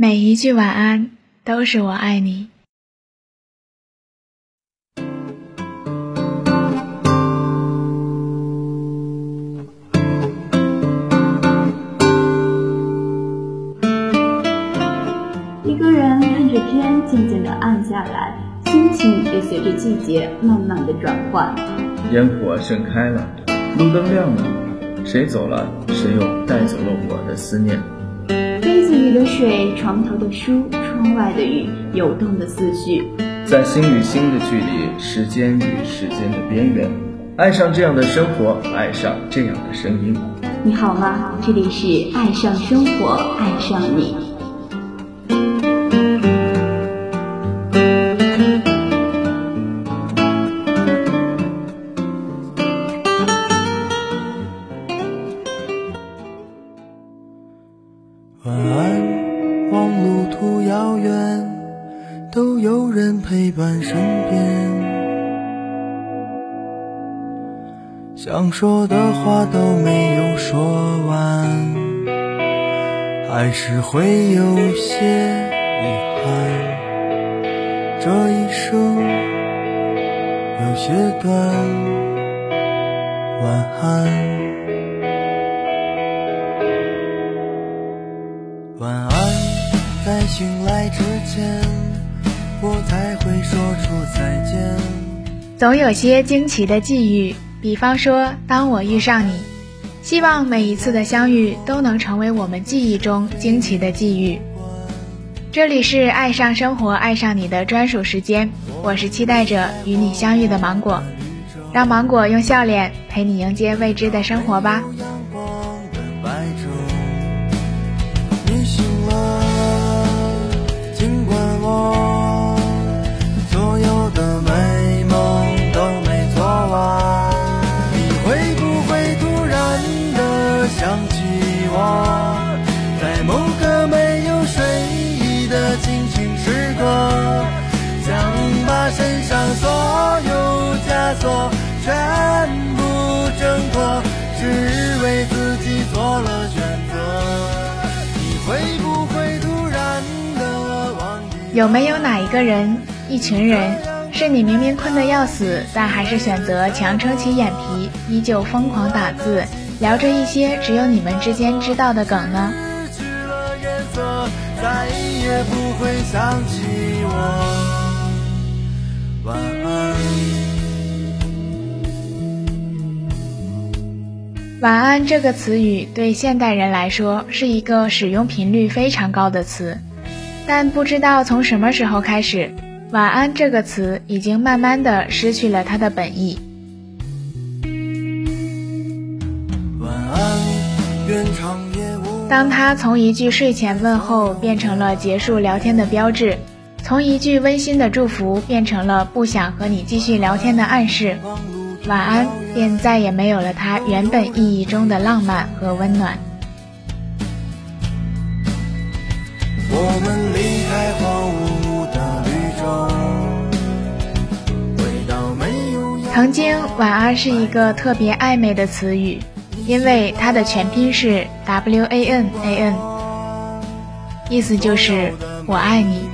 每一句晚安都是我爱你。一个人看着天渐渐的暗下来，心情也随着季节慢慢的转换。烟火盛开了，路灯亮了，谁走了，谁又带走了我的思念。杯子里的水，床头的书，窗外的雨，游动的思绪，在心与心的距离，时间与时间的边缘，爱上这样的生活，爱上这样的声音。你好吗？这里是爱上生活，爱上你。想说的话都没有说完，还是会有些遗憾。这一生有些短，晚安。晚安，在醒来之前，我才会说出再见。总有些惊奇的际遇，比方说，当我遇上你，希望每一次的相遇都能成为我们记忆中惊奇的际遇。这里是爱上生活，爱上你的专属时间，我是期待着与你相遇的芒果，让芒果用笑脸陪你迎接未知的生活吧。有没有哪一个人、一群人，是你明明困得要死，但还是选择强撑起眼皮，依旧疯狂打字，聊着一些只有你们之间知道的梗呢？再也不会想起我。晚安。晚安这个词语对现代人来说是一个使用频率非常高的词，但不知道从什么时候开始，晚安这个词已经慢慢的失去了它的本意。晚安，愿长夜无。当它从一句睡前问候变成了结束聊天的标志。从一句温馨的祝福变成了不想和你继续聊天的暗示，晚安便再也没有了它原本意义中的浪漫和温暖。我们曾经，晚安是一个特别暧昧的词语，因为它的全拼是 W A N A N，意思就是我爱你。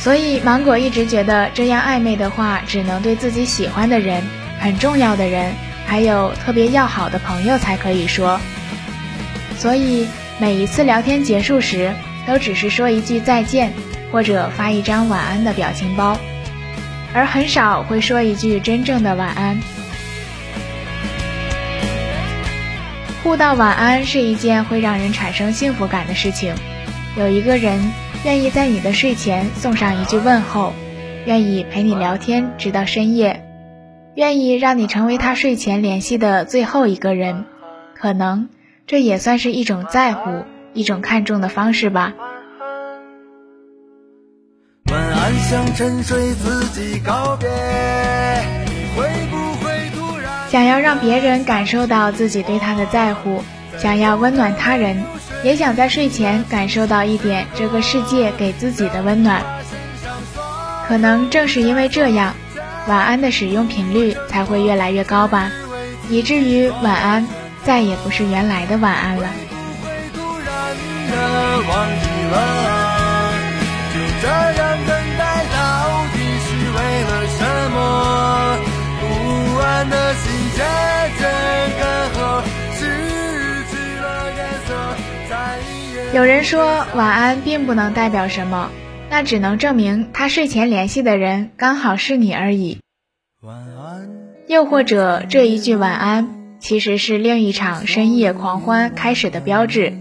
所以，芒果一直觉得这样暧昧的话，只能对自己喜欢的人、很重要的人，还有特别要好的朋友才可以说。所以，每一次聊天结束时，都只是说一句再见，或者发一张晚安的表情包，而很少会说一句真正的晚安。互道晚安是一件会让人产生幸福感的事情。有一个人。愿意在你的睡前送上一句问候，愿意陪你聊天直到深夜，愿意让你成为他睡前联系的最后一个人，可能这也算是一种在乎，一种看重的方式吧。晚安，向沉睡自己告别。会不会突然？想要让别人感受到自己对他的在乎，想要温暖他人。也想在睡前感受到一点这个世界给自己的温暖。可能正是因为这样，晚安的使用频率才会越来越高吧，以至于晚安再也不是原来的晚安了。有人说晚安并不能代表什么，那只能证明他睡前联系的人刚好是你而已。又或者这一句晚安其实是另一场深夜狂欢开始的标志。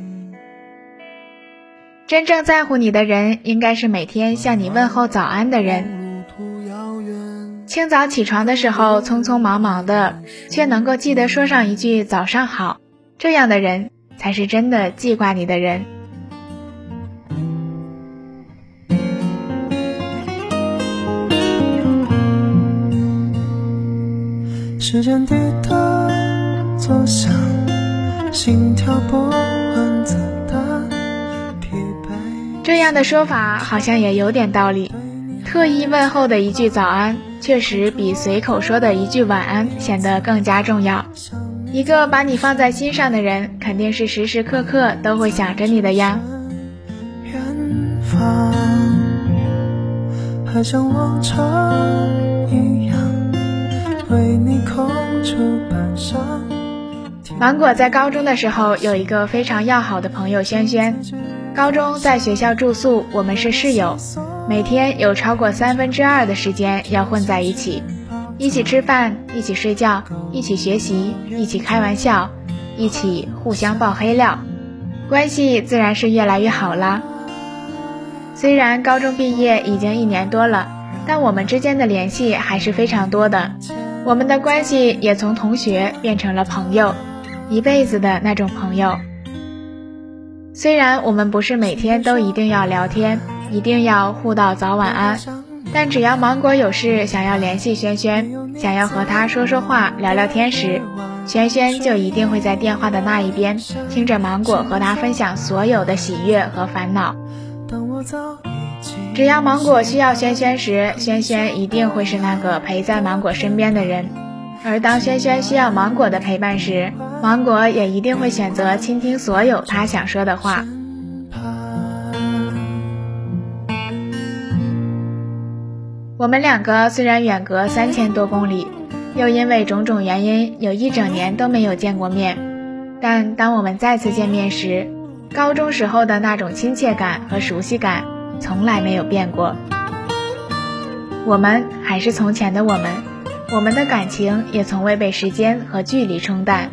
真正在乎你的人，应该是每天向你问候早安的人。清早起床的时候匆匆忙忙的，却能够记得说上一句早上好，这样的人才是真的记挂你的人。时间滴答作响，心跳不安怎的疲惫。这样的说法好像也有点道理。特意问候的一句早安，确实比随口说的一句晚安显得更加重要。一个把你放在心上的人，肯定是时时刻刻都会想着你的呀。远方，还像往常一样。芒果在高中的时候有一个非常要好的朋友轩轩，高中在学校住宿，我们是室友，每天有超过三分之二的时间要混在一起，一起吃饭，一起睡觉，一起学习，一起开玩笑，一起互相爆黑料，关系自然是越来越好了。虽然高中毕业已经一年多了，但我们之间的联系还是非常多的。我们的关系也从同学变成了朋友，一辈子的那种朋友。虽然我们不是每天都一定要聊天，一定要互道早晚安，但只要芒果有事想要联系轩轩，想要和他说说话、聊聊天时，轩轩就一定会在电话的那一边听着芒果和他分享所有的喜悦和烦恼。等我走只要芒果需要轩轩时，轩轩一定会是那个陪在芒果身边的人；而当轩轩需要芒果的陪伴时，芒果也一定会选择倾听所有他想说的话。我们两个虽然远隔三千多公里，又因为种种原因有一整年都没有见过面，但当我们再次见面时，高中时候的那种亲切感和熟悉感。从来没有变过，我们还是从前的我们，我们的感情也从未被时间和距离冲淡。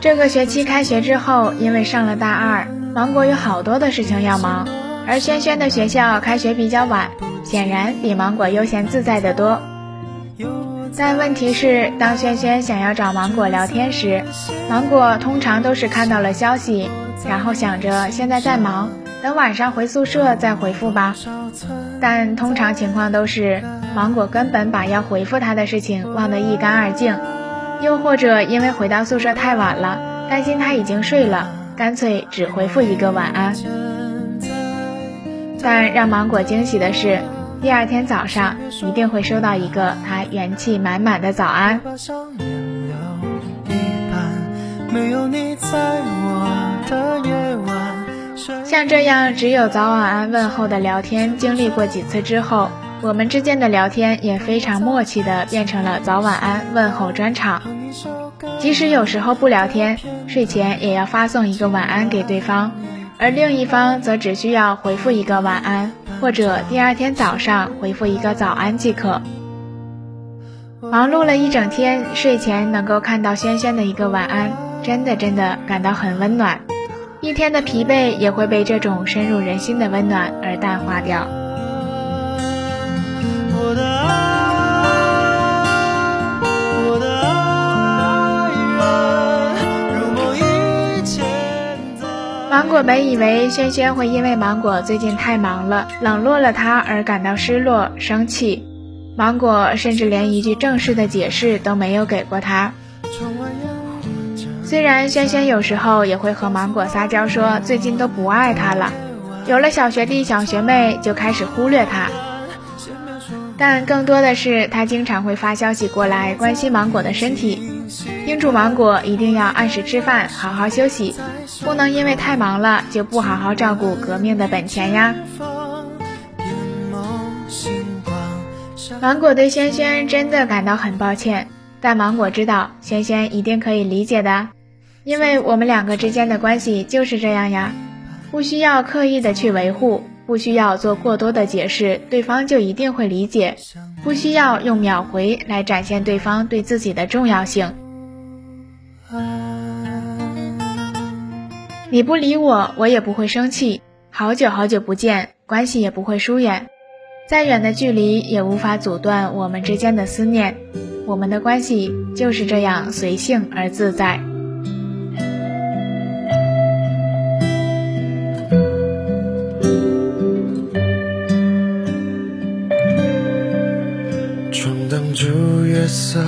这个学期开学之后，因为上了大二，芒果有好多的事情要忙，而轩轩的学校开学比较晚，显然比芒果悠闲自在的多。但问题是，当轩轩想要找芒果聊天时，芒果通常都是看到了消息，然后想着现在在忙，等晚上回宿舍再回复吧。但通常情况都是，芒果根本把要回复他的事情忘得一干二净，又或者因为回到宿舍太晚了，担心他已经睡了，干脆只回复一个晚安。但让芒果惊喜的是。第二天早上一定会收到一个他元气满满的早安。像这样只有早晚安问候的聊天，经历过几次之后，我们之间的聊天也非常默契的变成了早晚安问候专场。即使有时候不聊天，睡前也要发送一个晚安给对方。而另一方则只需要回复一个晚安，或者第二天早上回复一个早安即可。忙碌了一整天，睡前能够看到轩轩的一个晚安，真的真的感到很温暖。一天的疲惫也会被这种深入人心的温暖而淡化掉。芒果本以为轩轩会因为芒果最近太忙了，冷落了他而感到失落、生气。芒果甚至连一句正式的解释都没有给过他，虽然轩轩有时候也会和芒果撒娇说最近都不爱他了，有了小学弟小学妹就开始忽略他，但更多的是他经常会发消息过来关心芒果的身体，叮嘱芒果一定要按时吃饭，好好休息，不能因为太忙了就不好好照顾革命的本钱呀。芒果对轩轩真的感到很抱歉，但芒果知道轩轩一定可以理解的，因为我们两个之间的关系就是这样呀，不需要刻意的去维护，不需要做过多的解释，对方就一定会理解，不需要用秒回来展现对方对自己的重要性。你不理我，我也不会生气，好久好久不见，关系也不会疏远。再远的距离也无法阻断我们之间的思念，我们的关系就是这样随性而自在。窗挡住月色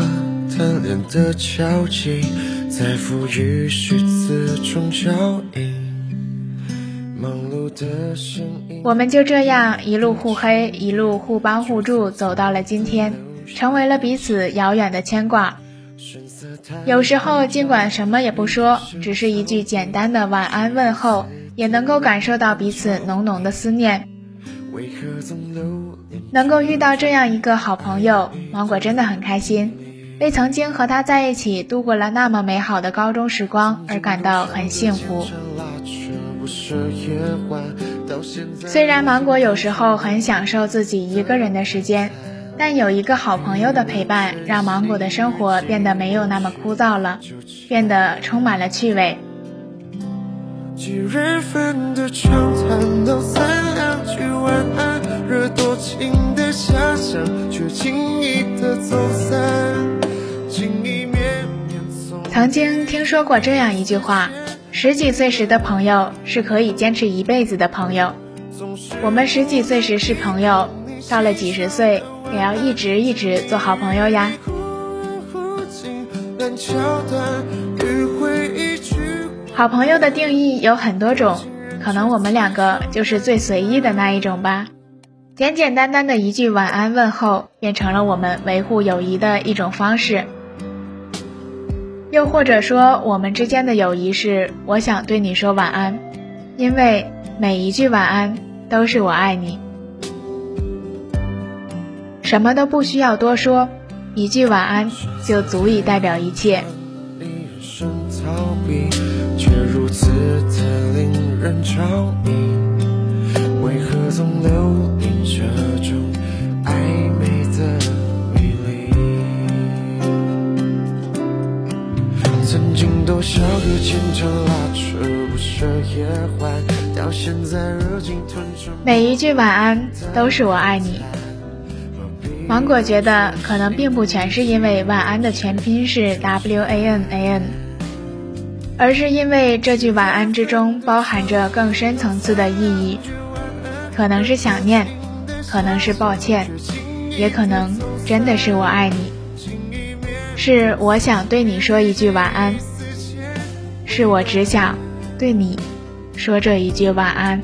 贪恋的交集，在赋予虚词中脚印。我们就这样一路互黑，一路互帮互助，走到了今天，成为了彼此遥远的牵挂。有时候，尽管什么也不说，只是一句简单的晚安问候，也能够感受到彼此浓浓的思念。能够遇到这样一个好朋友，芒果真的很开心，为曾经和他在一起度过了那么美好的高中时光而感到很幸福。虽然芒果有时候很享受自己一个人的时间，但有一个好朋友的陪伴，让芒果的生活变得没有那么枯燥了，变得充满了趣味。曾经听说过这样一句话。十几岁时的朋友是可以坚持一辈子的朋友，我们十几岁时是朋友，到了几十岁也要一直一直做好朋友呀。好朋友的定义有很多种，可能我们两个就是最随意的那一种吧。简简单单的一句晚安问候，变成了我们维护友谊的一种方式。又或者说，我们之间的友谊是我想对你说晚安，因为每一句晚安都是我爱你，什么都不需要多说，一句晚安就足以代表一切。为何总留恋这种？每一句晚安都是我爱你。芒果觉得可能并不全是因为晚安的全拼是 W A N A N，而是因为这句晚安之中包含着更深层次的意义，可能是想念，可能是抱歉，也可能真的是我爱你，是我想对你说一句晚安。是我只想对你说这一句晚安。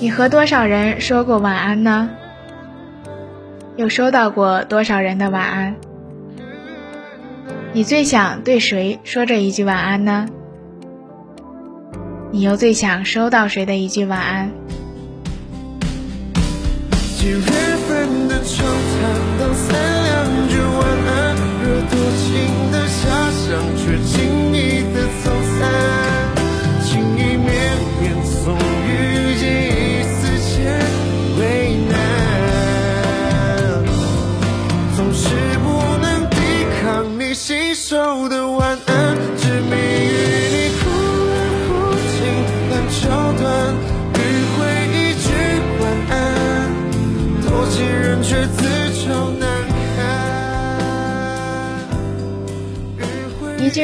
你和多少人说过晚安呢？有收到过多少人的晚安？你最想对谁说这一句晚安呢？你又最想收到谁的一句晚安？几份的谈三两句晚安，惹多情的遐想却。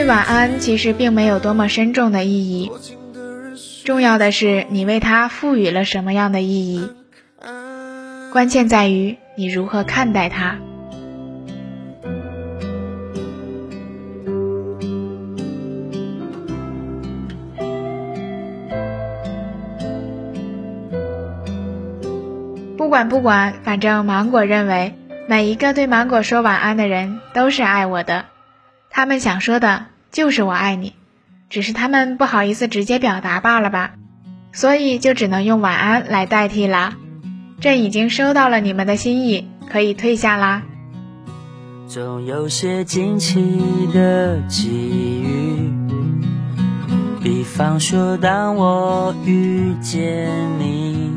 晚安其实并没有多么深重的意义，重要的是你为它赋予了什么样的意义。关键在于你如何看待它。不管不管，反正芒果认为，每一个对芒果说晚安的人都是爱我的。他们想说的就是“我爱你”，只是他们不好意思直接表达罢了吧，所以就只能用晚安来代替啦。朕已经收到了你们的心意，可以退下啦。总有些惊奇的际遇，比方说当我遇见你，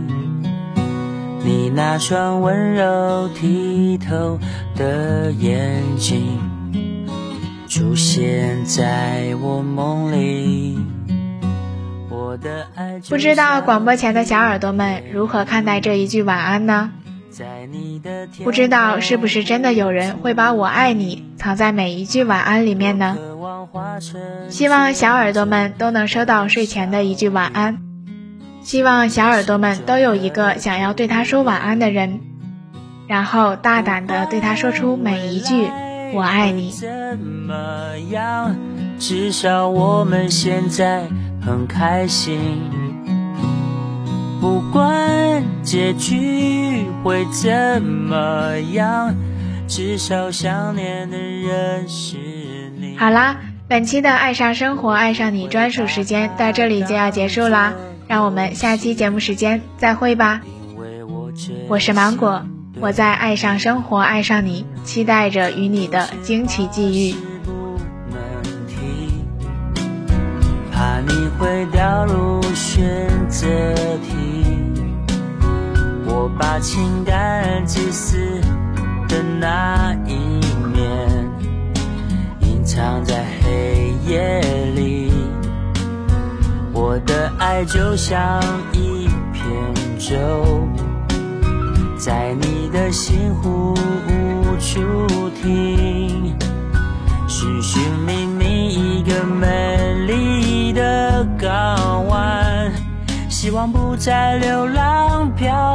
你那双温柔剔透的眼睛。出现在我梦里。不知道广播前的小耳朵们如何看待这一句晚安呢？不知道是不是真的有人会把我爱你藏在每一句晚安里面呢？希望小耳朵们都能收到睡前的一句晚安。希望小耳朵们都有一个想要对他说晚安的人，然后大胆的对他说出每一句。我爱你。怎么样？至少我们现在很开心。不管结局会怎么样，至少想念的人是你。好啦，本期的《爱上生活，爱上你》专属时间到这里就要结束啦，让我们下期节目时间再会吧。我是芒果。我在爱上生活，爱上你，期待着与你的惊奇际遇。怕你会掉入选择题，我把情感自私的那一面隐藏在黑夜里。我的爱就像一片舟。在你的心湖无处停，寻寻觅觅一个美丽的港湾，希望不再流浪漂。